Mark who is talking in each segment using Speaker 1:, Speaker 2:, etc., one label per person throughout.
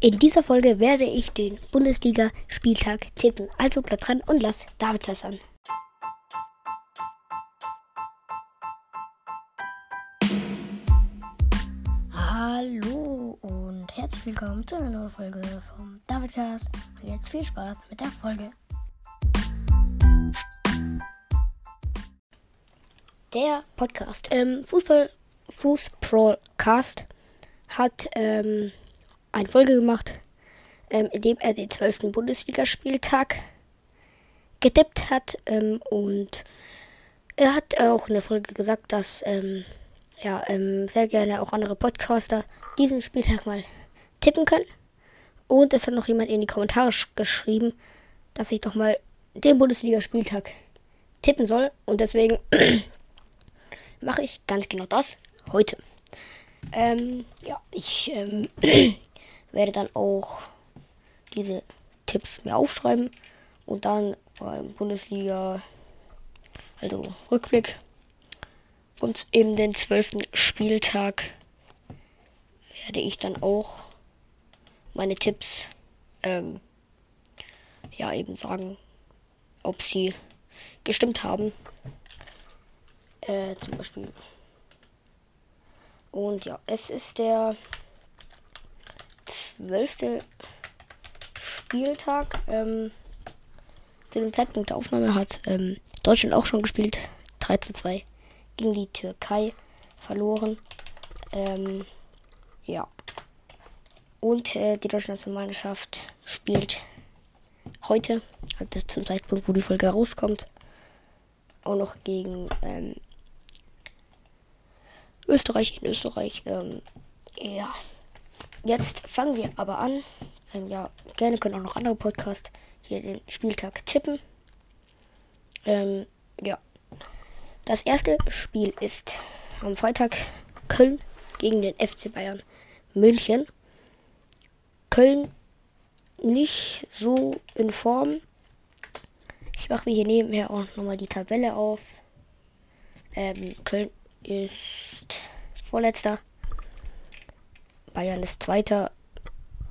Speaker 1: In dieser Folge werde ich den Bundesliga-Spieltag tippen. Also bleibt dran und lass David das an. Hallo und herzlich willkommen zu einer neuen Folge vom Davidcast. Und jetzt viel Spaß mit der Folge. Der Podcast, ähm, Fußball, Fußballcast hat ähm, eine Folge gemacht, ähm, in dem er den 12. Bundesligaspieltag getippt hat. Ähm, und er hat auch in der Folge gesagt, dass ähm, ja, ähm, sehr gerne auch andere Podcaster diesen Spieltag mal tippen können. Und es hat noch jemand in die Kommentare geschrieben, dass ich doch mal den Bundesligaspieltag tippen soll. Und deswegen mache ich ganz genau das heute. Ähm, ja, ich ähm, werde dann auch diese Tipps mir aufschreiben und dann beim Bundesliga, also Rückblick, und eben den zwölften Spieltag werde ich dann auch meine Tipps ähm, ja eben sagen, ob sie gestimmt haben. Äh, zum Beispiel. Und ja, es ist der zwölfte Spieltag. Ähm, zu dem Zeitpunkt der Aufnahme hat ähm, Deutschland auch schon gespielt. 3 zu 2 gegen die Türkei verloren. Ähm, ja. Und äh, die deutsche Nationalmannschaft spielt heute, also zum Zeitpunkt, wo die Folge rauskommt, auch noch gegen ähm, Österreich in Österreich. Ähm, ja. Jetzt fangen wir aber an. Ähm, ja, gerne können auch noch andere Podcasts hier den Spieltag tippen. Ähm, ja. Das erste Spiel ist am Freitag Köln gegen den FC Bayern München. Köln nicht so in Form. Ich mache mir hier nebenher auch nochmal die Tabelle auf. Ähm, Köln ist vorletzter. Bayern ist Zweiter.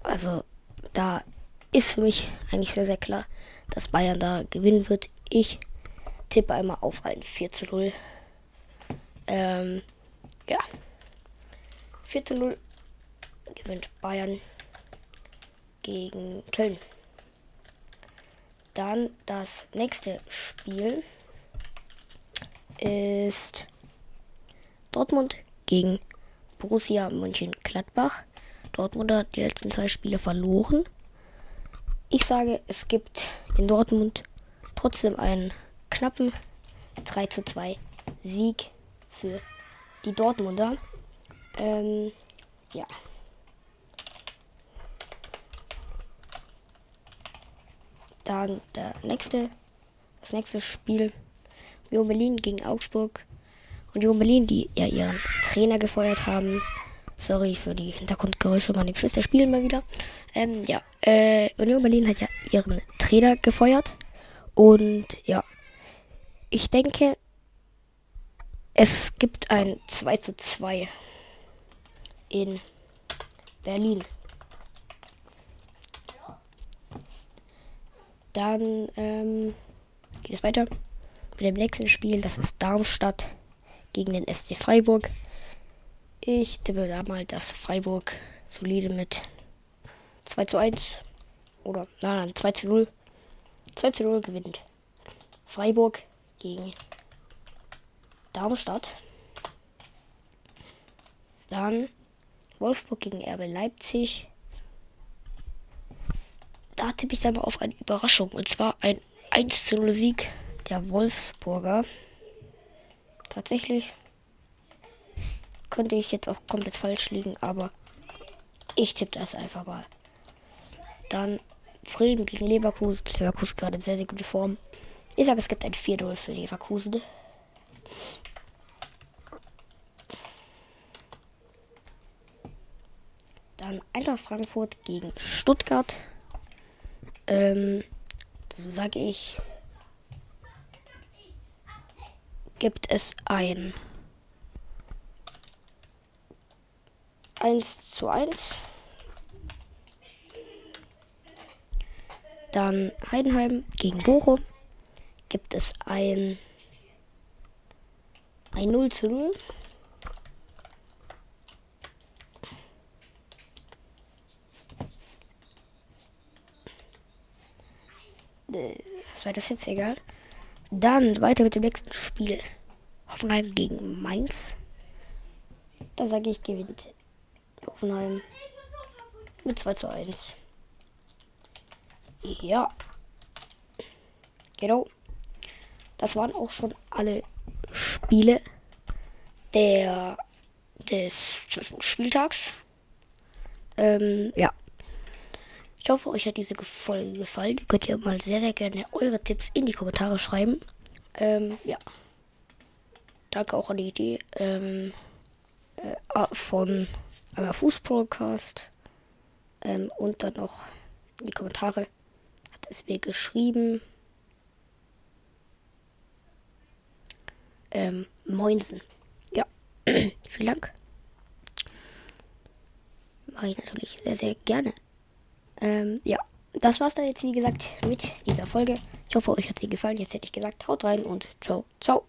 Speaker 1: Also da ist für mich eigentlich sehr, sehr klar, dass Bayern da gewinnen wird. Ich tippe einmal auf ein 4 zu 0. Ähm, ja. 4 zu 0 gewinnt Bayern gegen Köln. Dann das nächste Spiel ist Dortmund gegen Borussia Mönchengladbach. Dortmund hat die letzten zwei Spiele verloren. Ich sage, es gibt in Dortmund trotzdem einen knappen 3 zu 2 Sieg für die Dortmunder. Ähm, ja. Dann der nächste, das nächste Spiel. Union Berlin gegen Augsburg. Union Berlin, die ja ihren Trainer gefeuert haben. Sorry für die Hintergrundgeräusche, meine Geschwister spielen mal wieder. Ähm, ja, äh, Union Berlin hat ja ihren Trainer gefeuert. Und ja, ich denke, es gibt ein 2 zu 2 in Berlin. Dann ähm, geht es weiter mit dem nächsten Spiel. Das ist Darmstadt gegen den SC Freiburg. Ich tippe da mal, dass Freiburg solide mit 2 zu 1 oder nein, nein 2 zu 0 2 zu 0 gewinnt. Freiburg gegen Darmstadt. Dann Wolfsburg gegen RB Leipzig. Da tippe ich dann mal auf eine Überraschung. Und zwar ein 1 zu 0 Sieg der Wolfsburger. Tatsächlich könnte ich jetzt auch komplett falsch liegen, aber ich tippe das einfach mal. Dann Bremen gegen Leverkusen. Leverkusen gerade in sehr, sehr gute Form. Ich sage, es gibt ein 4-0 für Leverkusen. Dann Eintracht Frankfurt gegen Stuttgart. Ähm, sage ich gibt es ein 1 zu 1. Dann Heidenheim gegen Bochum gibt es ein, ein 0 zu 0. Äh, was war das jetzt? Egal. Dann weiter mit dem nächsten Spiel. Hoffenheim gegen Mainz. Da sage ich, gewinnt Hoffenheim mit 2 zu 1. Ja. Genau. Das waren auch schon alle Spiele der des 12. Spieltags. Ähm, ja. Ich hoffe, euch hat diese Folge gefallen. Ihr könnt ja mal sehr, sehr gerne eure Tipps in die Kommentare schreiben. Ähm, ja. Danke auch an die Idee ähm, äh, von einmal Fußpodcast ähm, und dann noch in die Kommentare hat es mir geschrieben. Ähm, Moinsen. Ja, vielen Dank. Mache ich natürlich sehr, sehr gerne. Ähm, ja, das war's dann jetzt, wie gesagt, mit dieser Folge. Ich hoffe, euch hat sie gefallen. Jetzt hätte ich gesagt, haut rein und ciao, ciao.